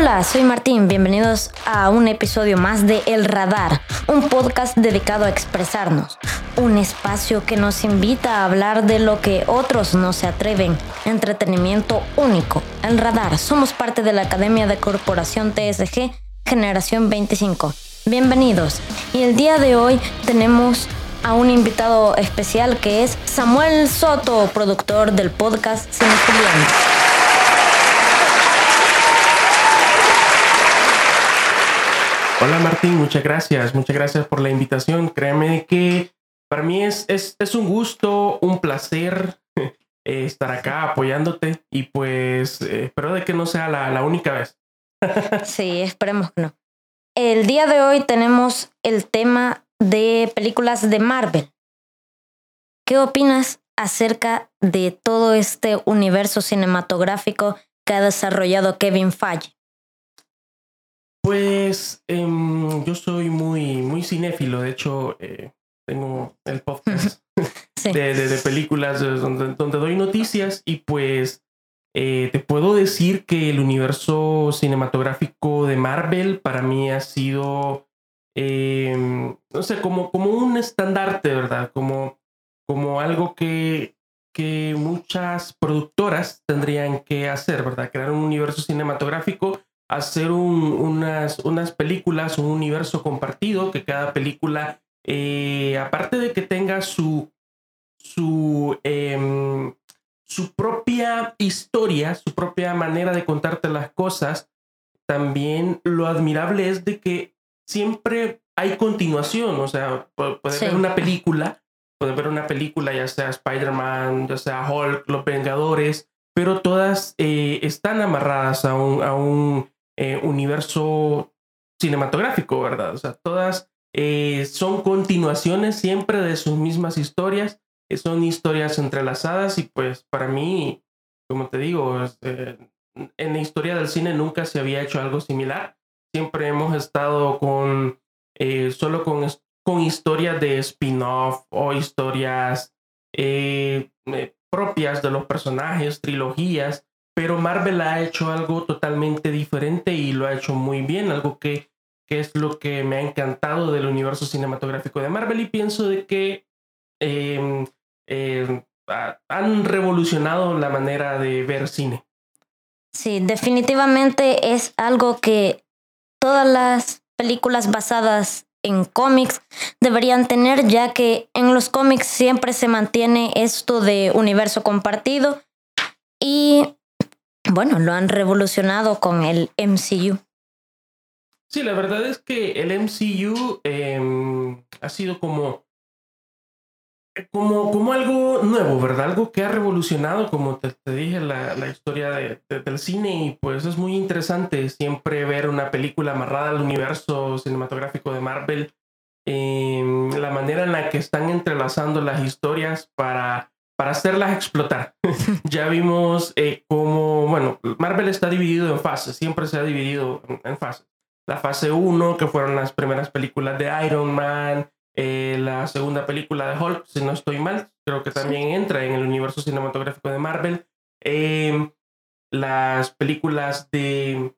Hola, soy Martín, bienvenidos a un episodio más de El Radar, un podcast dedicado a expresarnos, un espacio que nos invita a hablar de lo que otros no se atreven, entretenimiento único. El Radar, somos parte de la Academia de Corporación TSG Generación 25. Bienvenidos. Y el día de hoy tenemos a un invitado especial que es Samuel Soto, productor del podcast Cinefilia. Hola Martín, muchas gracias, muchas gracias por la invitación. Créeme que para mí es, es, es un gusto, un placer eh, estar acá apoyándote y pues eh, espero de que no sea la, la única vez. sí, esperemos que no. El día de hoy tenemos el tema de películas de Marvel. ¿Qué opinas acerca de todo este universo cinematográfico que ha desarrollado Kevin Feige? Pues eh, yo soy muy, muy cinéfilo. De hecho, eh, tengo el podcast sí. de, de, de, películas donde, donde, doy noticias y pues eh, te puedo decir que el universo cinematográfico de Marvel para mí ha sido, em, no sé, como, como un estandarte, ¿verdad? Como, como algo que, que muchas productoras tendrían que hacer, ¿verdad? Crear un universo cinematográfico hacer un, unas, unas películas, un universo compartido, que cada película, eh, aparte de que tenga su, su, eh, su propia historia, su propia manera de contarte las cosas, también lo admirable es de que siempre hay continuación, o sea, puede sí. ver una película, puede ver una película, ya sea Spider-Man, ya sea Hulk, Los Vengadores, pero todas eh, están amarradas a un, a un eh, universo cinematográfico, ¿verdad? O sea, todas eh, son continuaciones siempre de sus mismas historias, eh, son historias entrelazadas y pues para mí, como te digo, en la historia del cine nunca se había hecho algo similar. Siempre hemos estado con solo con, con historias de spin-off o historias propias de los personajes, trilogías pero Marvel ha hecho algo totalmente diferente y lo ha hecho muy bien, algo que, que es lo que me ha encantado del universo cinematográfico de Marvel y pienso de que eh, eh, han revolucionado la manera de ver cine. Sí, definitivamente es algo que todas las películas basadas en cómics deberían tener, ya que en los cómics siempre se mantiene esto de universo compartido y bueno, lo han revolucionado con el MCU. Sí, la verdad es que el MCU eh, ha sido como, como, algo nuevo, ¿verdad? Algo que ha revolucionado, como te, dije, la, la historia de, de, del cine y pues es muy interesante siempre ver una película amarrada al universo cinematográfico de Marvel, eh, la manera en la que están entrelazando las historias para para hacerlas explotar. ya vimos eh, cómo, bueno, Marvel está dividido en fases, siempre se ha dividido en, en fases. La fase 1, que fueron las primeras películas de Iron Man, eh, la segunda película de Hulk, si no estoy mal, creo que también sí. entra en el universo cinematográfico de Marvel. Eh, las películas de...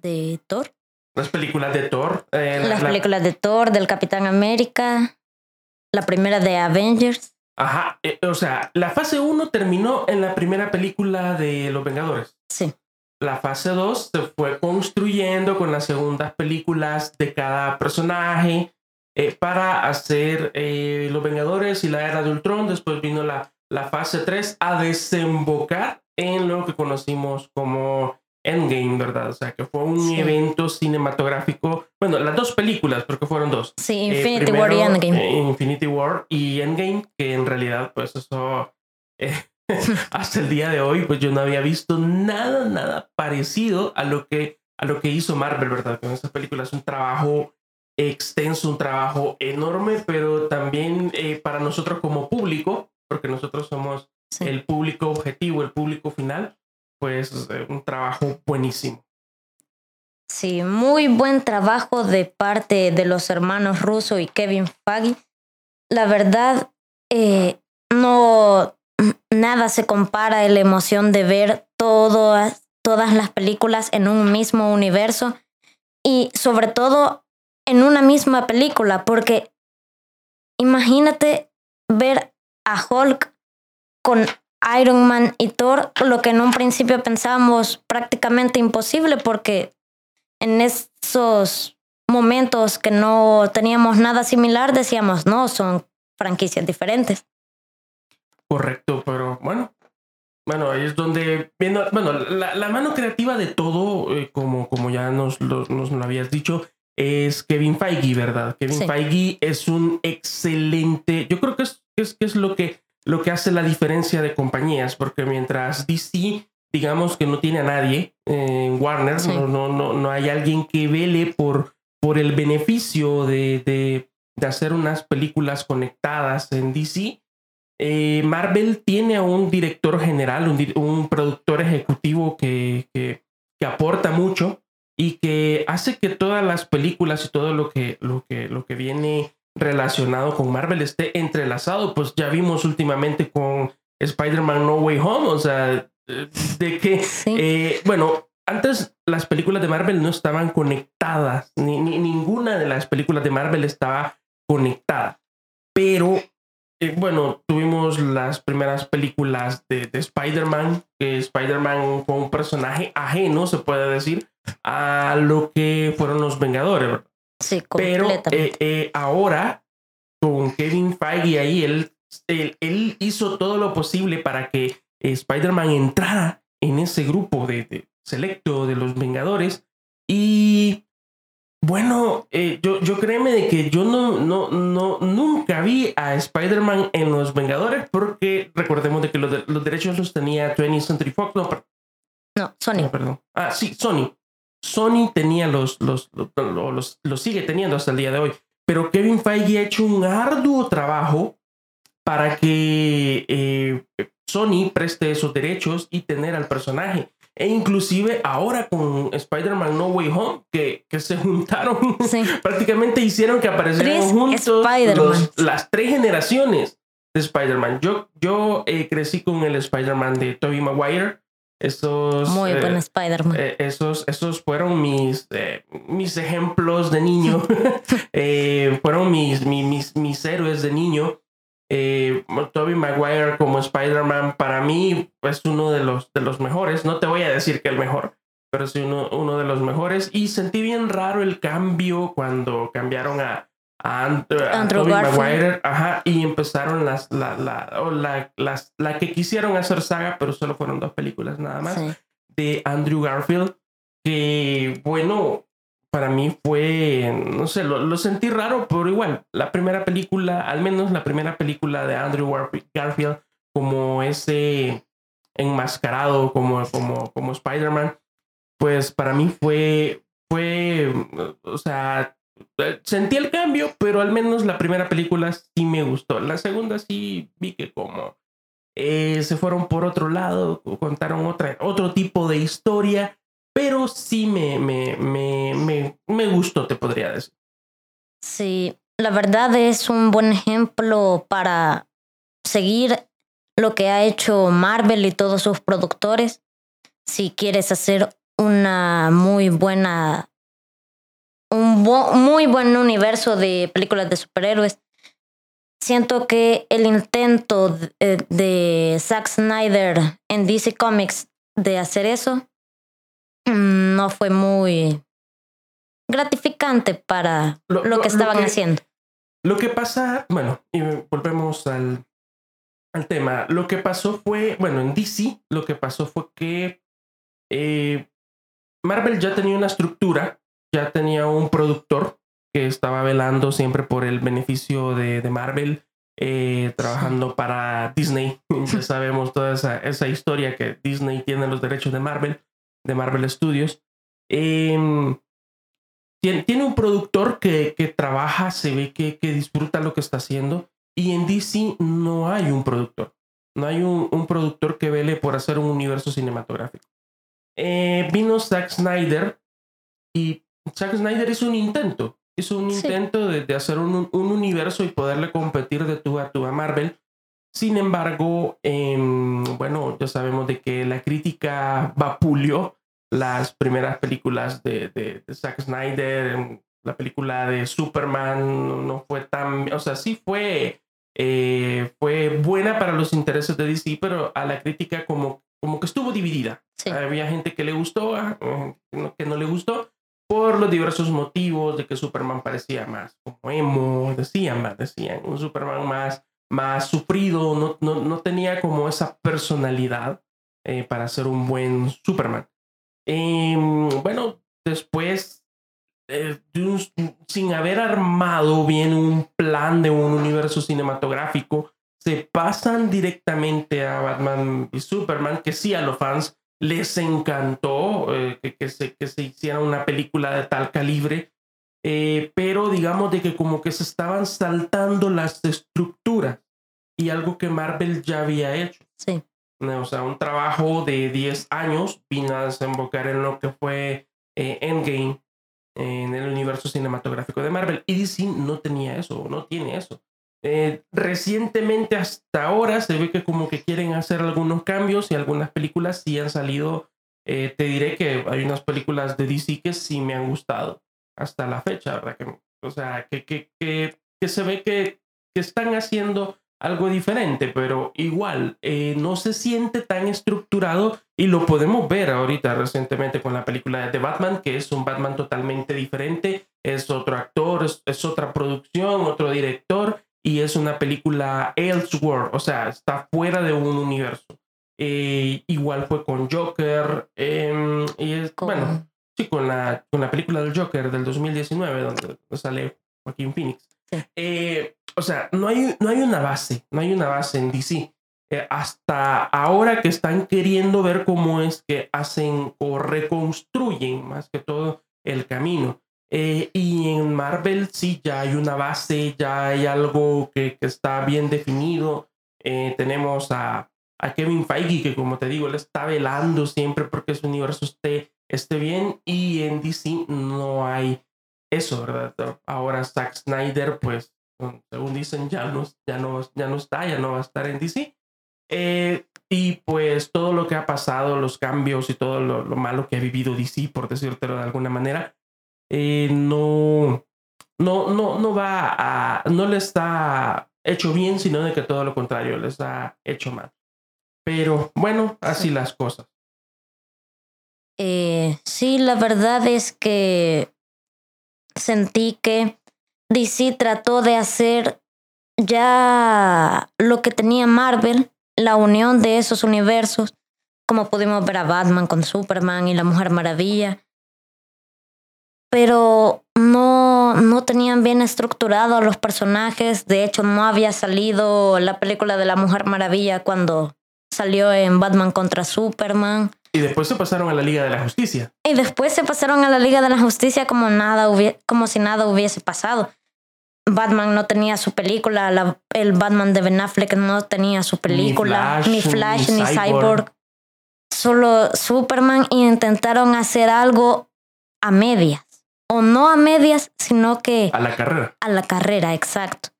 ¿De Thor? Las películas de Thor. Eh, las la, películas de Thor, del Capitán América. La primera de Avengers. Ajá, eh, o sea, la fase 1 terminó en la primera película de Los Vengadores. Sí. La fase 2 se fue construyendo con las segundas películas de cada personaje eh, para hacer eh, Los Vengadores y la Era de Ultron. Después vino la, la fase 3 a desembocar en lo que conocimos como Endgame, ¿verdad? O sea, que fue un sí. evento cinematográfico. Bueno, las dos películas, porque fueron dos. Sí, Infinity eh, primero, War y Endgame. Eh, Infinity War y Endgame, que en realidad, pues eso. Eh, hasta el día de hoy, pues yo no había visto nada, nada parecido a lo que, a lo que hizo Marvel, ¿verdad? Con esta película es un trabajo extenso, un trabajo enorme, pero también para nosotros como público, porque nosotros somos el público objetivo, el público final, pues un trabajo buenísimo. Sí, muy buen trabajo de parte de los hermanos Russo y Kevin Feige. La verdad, eh, no nada se compara a la emoción de ver todas, todas las películas en un mismo universo y sobre todo en una misma película, porque imagínate ver a Hulk con Iron Man y Thor, lo que en un principio pensábamos prácticamente imposible porque en esos momentos que no teníamos nada similar decíamos, no, son franquicias diferentes. Correcto, pero bueno, bueno, ahí es donde, bueno, la, mano creativa de todo, eh, como, como ya nos, nos lo habías dicho, es Kevin Feige, ¿verdad? Kevin Feige es un excelente, yo creo que es, es, es lo que lo que hace la diferencia de compañías, porque mientras DC, digamos que no tiene a nadie en Warner, no, no, no, no, hay alguien que vele por, por el beneficio de, de, de hacer unas películas conectadas en DC. Eh, Marvel tiene a un director general, un, un productor ejecutivo que, que, que, aporta mucho y que hace que todas las películas y todo lo que, lo que, lo que viene relacionado con Marvel esté entrelazado. Pues ya vimos últimamente con Spider-Man No Way Home, o sea, de que, eh, bueno, antes las películas de Marvel no estaban conectadas, ni, ninguna de las películas de Marvel estaba conectada, pero eh, bueno, tuvimos las primeras películas de, Spider-Man, que Spider-Man fue un personaje ajeno, se puede decir, a lo que fueron los Vengadores. Sí, Pero eh, eh, ahora, con Kevin Feige ahí, él, él, hizo todo lo posible para que Spider-Man entrara en ese grupo de, selecto de los Vengadores. Y bueno, eh, yo, yo créeme de que yo no, no, no, nunca vi a Spider-Man en los Vengadores porque recordemos de que los, los derechos los tenía 20th Century Fox. No, no Sony. perdón. Ah, sí, Sony. Sony tenía los, los, los, los, sigue teniendo hasta el día de hoy. Pero Kevin Feige ha hecho un arduo trabajo para que eh, Sony preste esos derechos y tener al personaje. E inclusive ahora con Spider-Man No Way Home, que, que se juntaron, prácticamente hicieron que aparecieran juntos las tres generaciones de Spider-Man. Yo, yo eh, crecí con el Spider-Man de Tobey Maguire esos, Muy buen eh, Spider-Man. Eh, esos, esos fueron mis, eh, mis ejemplos de niño. fueron mis, mis, mis, héroes de niño. Toby Maguire como Spider-Man para mí es uno de los, de los mejores. No te voy a decir que el mejor, pero sí uno, uno de los mejores. Y sentí bien raro el cambio cuando cambiaron a, a, Andrew Maguire, ajá, y empezaron las, la, la, las, la que quisieron hacer saga, pero solo fueron dos películas nada más, de Andrew Garfield, que bueno, para mí fue, no sé, lo, sentí raro, pero igual, la primera película, al menos la primera película de Andrew Garfield, como ese enmascarado, como, como, como Spider-Man, pues para mí fue, fue, o sea, sentí el cambio, pero al menos la primera película sí me gustó. La segunda sí vi que como eh, se fueron por otro lado, contaron otra, otro tipo de historia, pero sí me, me, me, me, me gustó, te podría decir. Sí, la verdad es un buen ejemplo para seguir lo que ha hecho Marvel y todos sus productores. Si quieres hacer una muy buena un muy buen universo de películas de superhéroes. Siento que el intento de, eh, de Zack Snyder en DC Comics de hacer eso mm, no fue muy gratificante para lo, que estaban haciendo. Lo que pasa, bueno, y volvemos al, al tema. Lo que pasó fue, bueno, en DC lo que pasó fue que eh, Marvel ya tenía una estructura ya tenía un productor que estaba velando siempre por el beneficio de, de Marvel eh, trabajando para Disney. ya sabemos toda esa, esa, historia que Disney tiene los derechos de Marvel, de Marvel Studios. Em, tiene, tiene, un productor que, que trabaja, se ve que, que, disfruta lo que está haciendo. Y en DC no hay un productor. No hay un, un productor que vele por hacer un universo cinematográfico. Eh, vino Zack Snyder y Zack Snyder hizo un intento hizo un intento de, hacer un, un, universo y poderle competir de tú a tú a Marvel. Sin embargo, em, bueno, ya sabemos de que la crítica vapuleó las primeras películas de, de, Zack Snyder. La película de Superman no fue tan, o sea, sí fue, eh, fue buena para los intereses de DC, pero a la crítica como, como que estuvo dividida. Había gente que le gustó, ah, que no le gustó por los diversos motivos de que Superman parecía más como emo, decían, decían, un Superman más, más sufrido, no, no, no tenía como esa personalidad eh, para ser un buen Superman. Em, bueno, después, eh, sin haber armado bien un plan de un universo cinematográfico, se pasan directamente a Batman y Superman, que sí a los fans les encantó eh, que, que, se, que se hiciera una película de tal calibre, eh, pero digamos de que como que se estaban saltando las estructuras y algo que Marvel ya había hecho. Sí. O sea, un trabajo de 10 años vino a desembocar en lo que fue eh, Endgame en el universo cinematográfico de Marvel. Y DC no tenía eso, no tiene eso. Eh, recientemente hasta ahora se ve que como que quieren hacer algunos cambios y algunas películas sí han salido. Eh, te diré que hay unas películas de DC que sí me han gustado hasta la fecha, ¿verdad? Que, o sea, que, que, que, se ve que, que están haciendo algo diferente, pero igual eh, no se siente tan estructurado y lo podemos ver ahorita recientemente con la película de Batman, que es un Batman totalmente diferente, es otro actor, es otra producción, otro director y es una película Elseworld, o sea, está fuera de un universo. Eh, igual fue con Joker, em, y es, bueno, sí, con la, con la película del Joker del 2019, donde sale Joaquín Phoenix. Eh, o sea, no hay, no hay una base, no hay una base en DC. Eh, hasta ahora que están queriendo ver cómo es que hacen o reconstruyen más que todo el camino. Eh, y en Marvel sí, ya hay una base, ya hay algo que, que está bien definido. Eh, tenemos a, a, Kevin Feige, que como te digo, él está velando siempre porque su universo esté, esté bien. Y en DC no hay eso, ¿verdad? Ahora Zack Snyder, pues, según dicen, ya no, ya no, ya no está, ya no va a estar en DC. Eh, y pues todo lo que ha pasado, los cambios y todo lo, lo malo que ha vivido DC, por decírtelo de alguna manera, eh, no, no, no, no va a, no le está hecho bien, sino de que todo lo contrario, le está hecho mal. Pero bueno, así las cosas. Eh, sí, la verdad es que sentí que DC trató de hacer ya lo que tenía Marvel, la unión de esos universos, como pudimos ver a Batman con Superman y la Mujer Maravilla, pero no, no tenían bien estructurado a los personajes. De hecho, no había salido la película de la Mujer Maravilla cuando salió en Batman contra Superman. Y después se pasaron a la Liga de la Justicia. Y después se pasaron a la Liga de la Justicia como, nada como si nada hubiese pasado. Batman no tenía su película, el Batman de Ben Affleck no tenía su película, ni Flash, ni, Cyborg. Solo Superman y intentaron hacer algo a media o no a medias, sino que... A la carrera. A la carrera, exacto.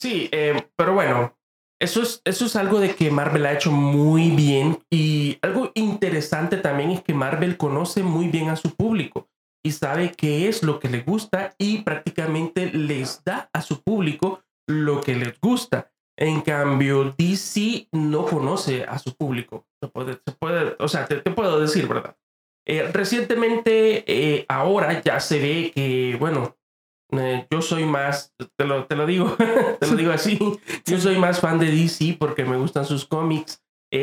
Sí, eh, pero bueno, eso es, eso es algo de que Marvel ha hecho muy bien y algo interesante también es que Marvel conoce muy bien a su público y sabe qué es lo que le gusta y prácticamente les da a su público lo que les gusta. En cambio, DC no conoce a su público. Se puede, se puede o sea, te puedo decir, ¿verdad? Eh, recientemente, eh, ahora ya se ve que, bueno, eh, yo soy más, te lo, te lo digo, te lo digo así, yo soy más fan de DC porque me gustan sus cómics.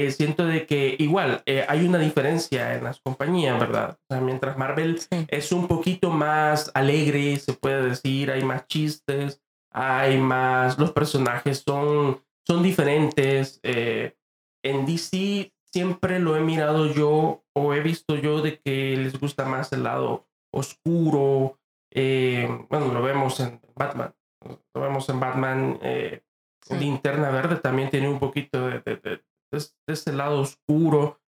siento de que igual hay una diferencia en las compañías, ¿verdad? O sea, mientras Marvel es un poquito más alegre, se puede decir, hay más chistes, hay más, los personajes son, son diferentes. En DC siempre lo he mirado yo o he visto yo de que les gusta más el lado oscuro. Eh, bueno, lo vemos en Batman. Lo vemos en Batman. Eh, Linterna Verde también tiene un poquito de, de, ese lado oscuro.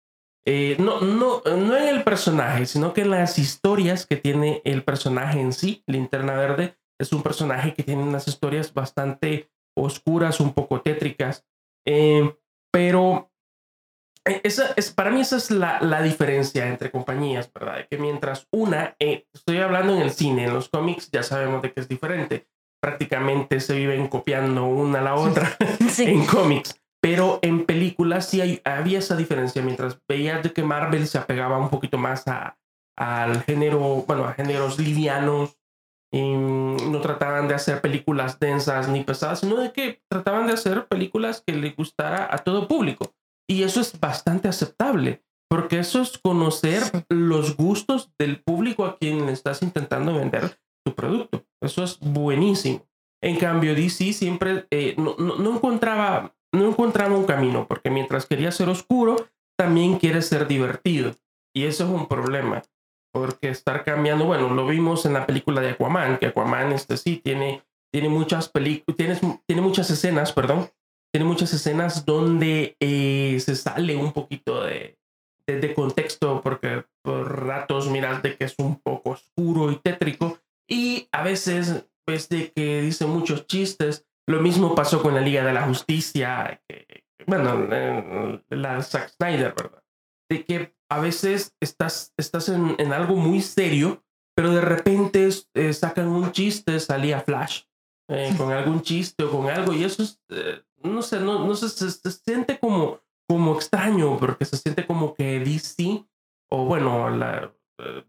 Eh, no, no, no en el personaje, sino que en las historias que tiene el personaje en sí. Linterna Verde es un personaje que tiene unas historias bastante oscuras, un poco tétricas. Eh, pero esa es, para mí esa es la, la, diferencia entre compañías, ¿verdad? Que mientras una, estoy hablando en el cine, en los cómics ya sabemos de que es diferente. Prácticamente se viven copiando una a la otra en cómics. Pero en películas sí hay, había esa diferencia, mientras veías de que Marvel se apegaba un poquito más a, al género, bueno, a géneros livianos, y no trataban de hacer películas densas ni pesadas, sino de que trataban de hacer películas que le gustara a todo público. Y eso es bastante aceptable, porque eso es conocer los gustos del público a quien le estás intentando vender tu producto. Eso es buenísimo. En cambio, DC siempre eh, no, no, encontraba no encontraba un camino, porque mientras quería ser oscuro, también quiere ser divertido. Y eso es un problema, porque estar cambiando, bueno, lo vimos en la película de Aquaman, que Aquaman este sí tiene, tiene muchas tiene, tiene muchas escenas, perdón, tiene muchas escenas donde eh, se sale un poquito de, de, contexto, porque por ratos miras de que es un poco oscuro y tétrico, y a veces ves de que dice muchos chistes, lo mismo pasó con la Liga de la Justicia, bueno, la Zack Snyder, ¿verdad? De que a veces estás, estás en, en algo muy serio, pero de repente eh, sacan un chiste, salía Flash, eh, con algún chiste o con algo, y eso es, eh, no sé, no, no sé, se, siente como, como extraño, porque se siente como que DC, o bueno, la,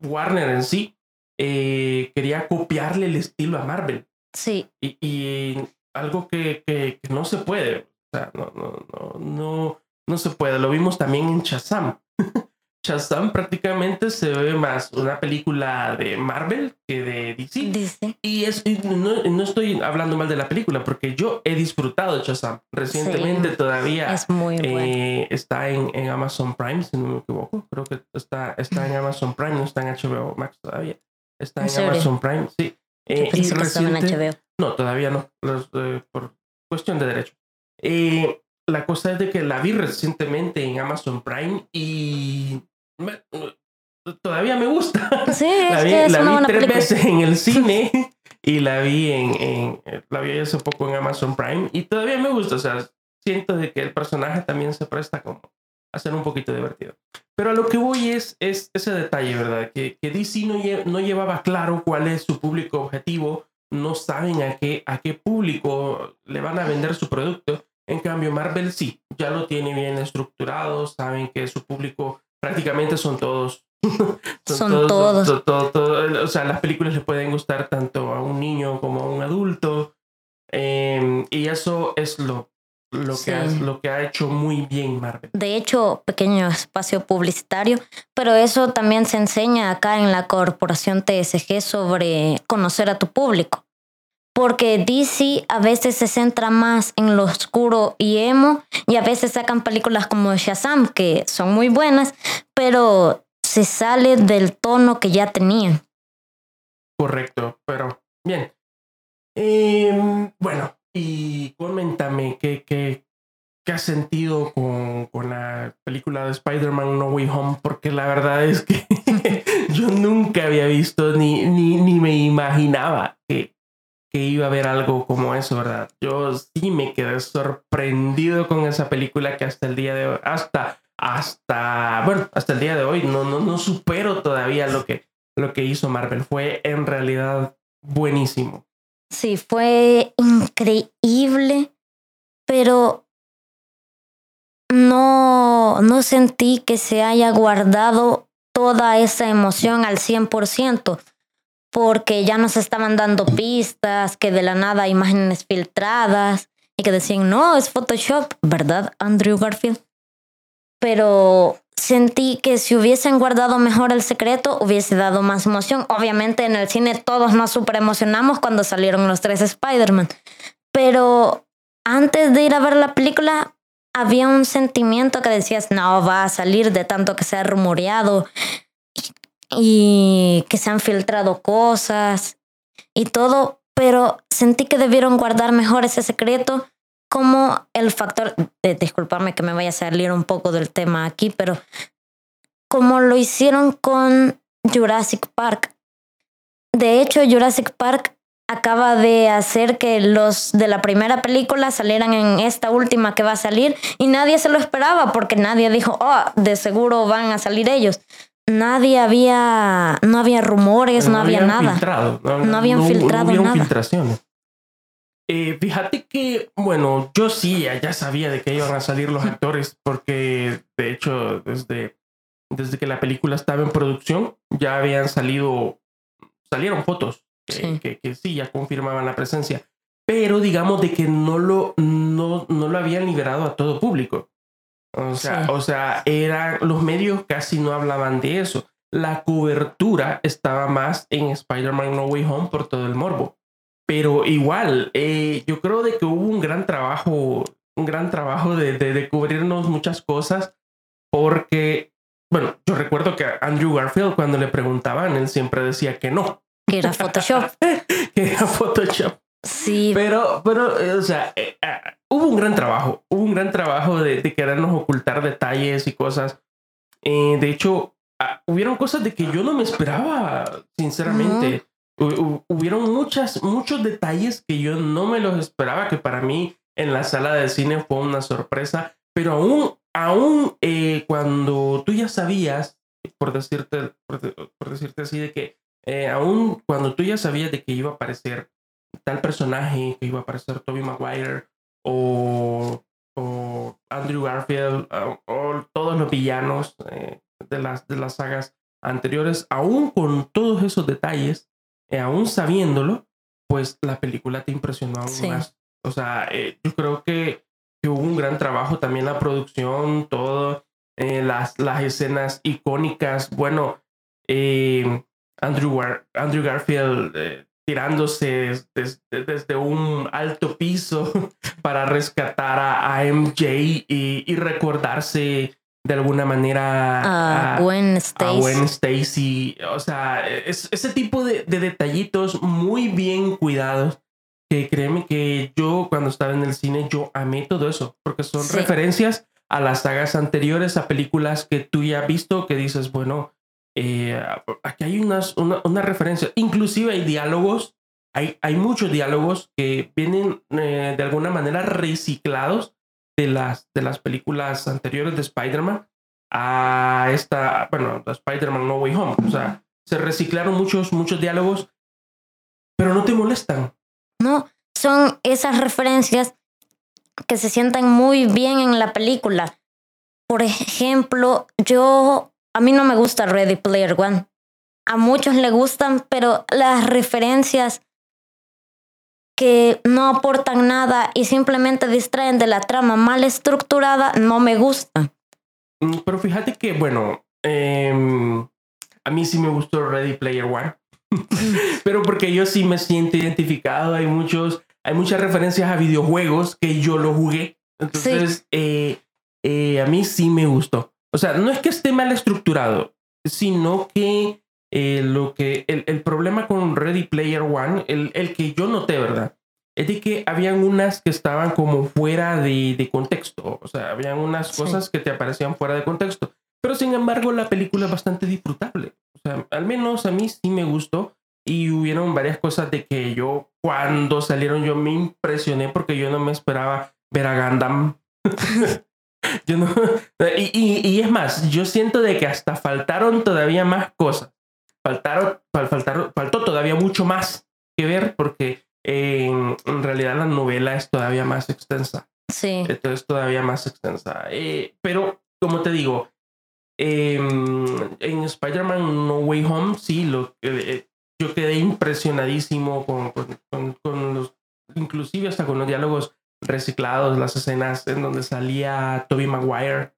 Warner en sí, quería copiarle el estilo a Marvel. Sí. Y, y algo que, que, no se puede. O sea, no, no, no, no, no se puede. Lo vimos también en Shazam. Shazam prácticamente se ve más una película de Marvel que de DC. Y, es, no, no, estoy hablando mal de la película porque yo he disfrutado de Shazam. Recientemente todavía es muy eh, está en, en, Amazon Prime, si no me equivoco. Creo que está, está en Amazon Prime, no está en HBO Max todavía. Está en, Amazon Prime, sí. Eh, y reciente, no, todavía no, eh, por cuestión de derecho. Eh, la cosa es de que la vi recientemente en Amazon Prime y todavía me gusta. Sí, la vi, es la vi tres veces en el cine y la vi en, la vi hace poco en Amazon Prime y todavía me gusta. O sea, siento de que el personaje también se presta como a ser un poquito divertido. Pero a lo que voy es, es ese detalle, ¿verdad? Que, que DC no, no llevaba claro cuál es su público objetivo no saben a qué, a qué público le van a vender su producto. En cambio, Marvel sí, ya lo tiene bien estructurado, saben que su público prácticamente son todos. son, todos. o sea, las películas le pueden gustar tanto a un niño como a un adulto. Em, y eso es lo, lo, que ha, lo que ha hecho muy bien Marvel. De hecho, pequeño espacio publicitario, pero eso también se enseña acá en la corporación TSG sobre conocer a tu público. Porque DC a veces se centra más en lo oscuro y emo, y a veces sacan películas como Shazam, que son muy buenas, pero se sale del tono que ya tenían. Correcto, pero bien. Em, bueno, y coméntame qué, qué, qué has sentido con, con la película de Spider-Man No Way Home, porque la verdad es que yo nunca había visto ni, ni, ni me imaginaba que, que iba a haber algo como eso, ¿verdad? Yo sí me quedé sorprendido con esa película que hasta el día de hoy, hasta, hasta, bueno, hasta el día de hoy no, no, no supero todavía lo que, lo que hizo Marvel. Fue en realidad buenísimo. Sí, fue increíble, pero no, no sentí que se haya guardado toda esa emoción al 100%, porque ya nos estaban dando pistas, que de la nada imágenes filtradas y que decían, no, es Photoshop, ¿verdad, Andrew Garfield? Pero sentí que si hubiesen guardado mejor el secreto, hubiese dado más emoción. Obviamente en el cine todos nos super emocionamos cuando salieron los tres Spider-Man. Pero antes de ir a ver la película, había un sentimiento que decías, no, va a salir de tanto que se ha rumoreado y que se han filtrado cosas y todo, pero sentí que debieron guardar mejor ese secreto como el factor, de, disculpame que me vaya a salir un poco del tema aquí, pero como lo hicieron con Jurassic Park. De hecho, Jurassic Park acaba de hacer que los de la primera película salieran en esta última que va a salir y nadie se lo esperaba porque nadie dijo, oh, de seguro van a salir ellos. Nadie había, no había rumores, no, había nada. no, habían filtrado nada. filtraciones. Eh, fíjate que, bueno, yo sí ya sabía de que iban a salir los actores, porque de hecho, desde, desde que la película estaba en producción, ya habían salido, salieron fotos que sí. ya confirmaban la presencia. Pero digamos de que no lo, no, no lo habían liberado a todo público. O sea, o sea, eran, los medios casi no hablaban de eso. La cobertura estaba más en Spider-Man No Way Home por todo el morbo. Pero igual, eh, yo creo de que hubo un gran trabajo, un gran trabajo de, de, cubrirnos muchas cosas, porque, bueno, yo recuerdo que Andrew Garfield cuando le preguntaban, él siempre decía que no. Que era Photoshop. que era Photoshop. Sí. Pero, pero, eh, o sea, eh, hubo un gran trabajo, hubo un gran trabajo de, de querernos ocultar detalles y cosas. de hecho, ah, hubieron cosas de que yo no me esperaba, sinceramente hubieron muchas, muchos detalles que yo no me los esperaba, que para mí en la sala de cine fue una sorpresa, pero aún, aún eh, cuando tú ya sabías, por decirte, por, decirte así, de que eh, aún cuando tú ya sabías de que iba a aparecer tal personaje, que iba a aparecer Toby Maguire o, o Andrew Garfield o, todos los villanos eh, de, las, de las sagas anteriores, aún con todos esos detalles, eh, aún sabiéndolo, pues la película te impresionó aún más. O sea, eh, yo creo que, que, hubo un gran trabajo también la producción, todo, eh, las, las escenas icónicas. Bueno, Andrew, Andrew Garfield tirándose desde, un alto piso para rescatar a, MJ y, y recordarse de alguna manera a, Gwen Stacy. O sea, es, ese tipo de, detallitos muy bien cuidados que créeme que yo cuando estaba en el cine yo amé todo eso porque son referencias a las sagas anteriores, a películas que tú ya has visto que dices, bueno, eh, aquí hay unas, una, una, referencia, inclusive hay diálogos, hay, hay muchos diálogos que vienen eh, de alguna manera reciclados de las, de las películas anteriores de Spider-Man a esta, bueno, Spider-Man No Way Home. O sea, se reciclaron muchos, muchos diálogos, pero no te molestan. No, son esas referencias que se sientan muy bien en la película. Por ejemplo, yo, a mí no me gusta Ready Player One. A muchos le gustan, pero las referencias que no aportan nada y simplemente distraen de la trama mal estructurada no me gustan. Mm, pero fíjate que, bueno, em, a mí sí me gustó Ready Player One. pero porque yo sí me siento identificado. Hay muchos, hay muchas referencias a videojuegos que yo lo jugué. Entonces, eh, eh, a mí sí me gustó. O sea, no es que esté mal estructurado, sino que eh, lo que el, el, problema con Ready Player One, el, el, que yo noté, ¿verdad? Es de que habían unas que estaban como fuera de, de contexto, o sea, habían unas cosas que te aparecían fuera de contexto, pero sin embargo la película es bastante disfrutable, o sea, al menos a mí sí me gustó y hubieron varias cosas de que yo cuando salieron yo me impresioné porque yo no me esperaba ver a Gundam. yo no, y, y, y, es más, yo siento de que hasta faltaron todavía más cosas faltaron, faltaron, faltó todavía mucho más que ver porque en, realidad la novela es todavía más extensa. Sí. Entonces todavía más extensa. Eh, pero, como te digo, em, en Spider-Man No Way Home, sí, lo, eh, yo quedé impresionadísimo con, con, con, los, inclusive hasta con los diálogos reciclados, las escenas en donde salía Toby Maguire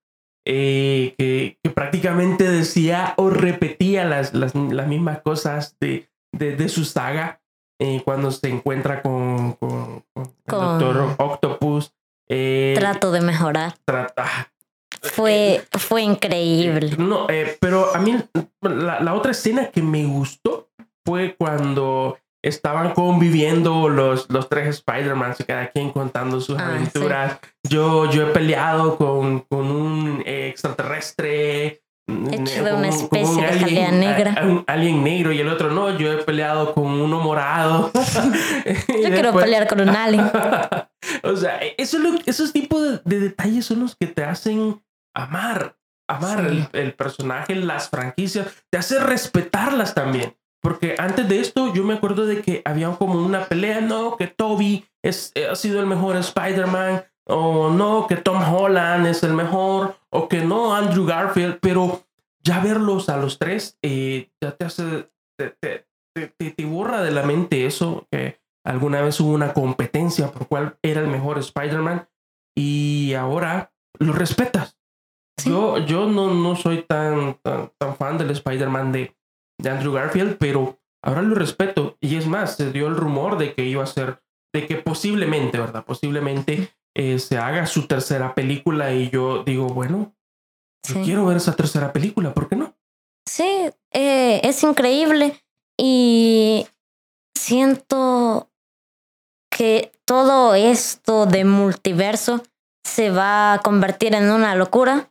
eh, que, prácticamente decía o repetía las, las, mismas cosas de, de, su saga eh, cuando se encuentra con, con, el Doctor Octopus. Eh, trato de mejorar. Trata, fue, fue increíble. no, pero a mí la, la, otra escena que me gustó fue cuando estaban conviviendo los, los tres Spider-Man, cada quien contando sus ah, aventuras. Yo, yo he peleado con, con un extraterrestre. Mm, Hecho de una especie de alien, negra. un alien negro y el otro no. Yo he peleado con uno morado. yo quiero pelear con un alien. o sea, eso esos tipos de, detalles son los que te hacen amar. Amar el, el personaje, las franquicias, te hace respetarlas también. Porque antes de esto yo me acuerdo de que había como una pelea, no, que Toby es, ha sido el mejor Spider-Man, o no, que Tom Holland es el mejor, o que no, Andrew Garfield, pero ya verlos a los tres eh, ya te hace, te, te, borra de la mente eso, que alguna vez hubo una competencia por cuál era el mejor Spider-Man y ahora lo respetas. Yo, yo no, no soy tan, tan, tan fan del Spider-Man de de Andrew Garfield, pero ahora lo respeto. Y es más, se dio el rumor de que iba a ser, de que posiblemente, ¿verdad? Posiblemente eh, se haga su tercera película y yo digo, bueno, yo quiero ver esa tercera película, ¿por qué no? Sí, eh, es increíble y siento que todo esto de multiverso se va a convertir en una locura.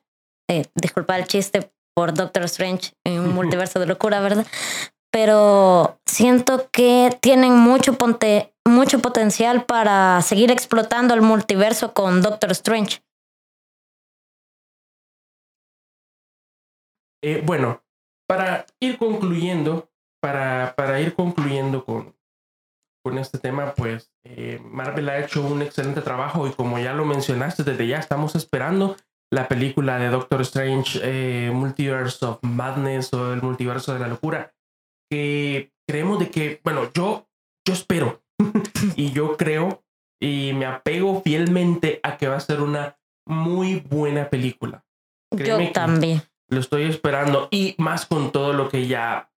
Eh, disculpa el chiste, por Doctor Strange en un multiverso de locura, ¿verdad? Pero siento que tienen mucho, ponte, mucho potencial para seguir explotando el multiverso con Doctor Strange. Eh, bueno, para ir concluyendo, para, para ir concluyendo con, con este tema, pues eh, Marvel ha hecho un excelente trabajo y como ya lo mencionaste, desde ya estamos esperando la película de Doctor Strange, eh, Multiverse of Madness o el multiverso de la locura, que creemos de que, bueno, yo, yo espero y yo creo y me apego fielmente a que va a ser una muy buena película. yo también. Lo estoy esperando y más con todo lo que ya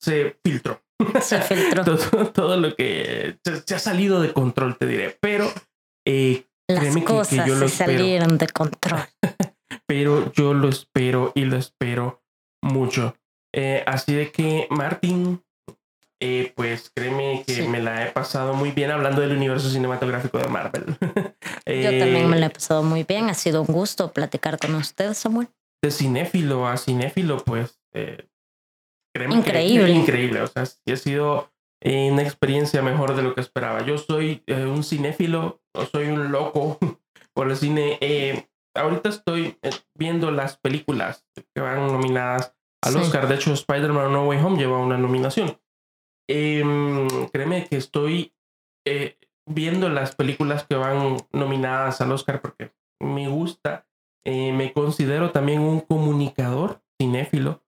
se filtró. Se filtró. todo, lo que se, ha salido de control, te diré. Pero eh, las cosas se salieron de control. Pero yo lo espero y lo espero mucho. Eh, así de que, Martín, eh, pues créeme que me la he pasado muy bien hablando del universo cinematográfico de Marvel. yo también me la he pasado muy bien. Ha sido un gusto platicar con usted, Samuel. De cinéfilo a cinéfilo, pues. Eh, créeme increíble. Que, increíble. O sea, sí ha sido una experiencia mejor de lo que esperaba. Yo soy un cinéfilo soy un loco por el cine. Eh, ahorita estoy eh, viendo las películas que van nominadas al Oscar. De hecho, Spider-Man No Way Home lleva una nominación. Em, créeme que estoy eh, viendo las películas que van nominadas al Oscar porque me gusta. me considero también un comunicador cinéfilo.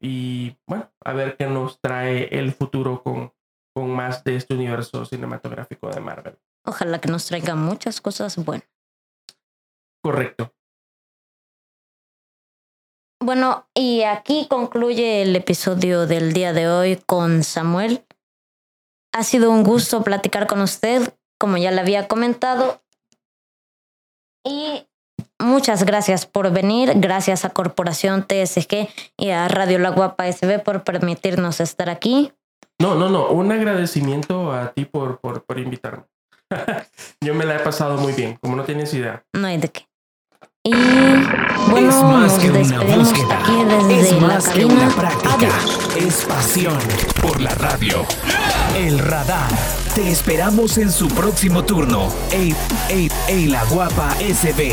y bueno, a ver qué nos trae el futuro con, con más de este universo cinematográfico de Marvel. Ojalá que nos traiga muchas cosas buenas. Correcto. Bueno, y aquí concluye el episodio del día de hoy con Samuel. Ha sido un gusto platicar con usted, como ya le había comentado. Y muchas gracias por venir. Gracias a Corporación TSG y a Radio La Guapa SB por permitirnos estar aquí. No, no, no. Un agradecimiento a ti por, por, por invitarme. Yo me la he pasado muy bien, como no tienes idea. No hay de qué. Y bueno, es más que una búsqueda. Aquí desde es más que una práctica. Es pasión por la radio. El radar. Te esperamos en su próximo turno. Ey, ey, ey, la guapa SB.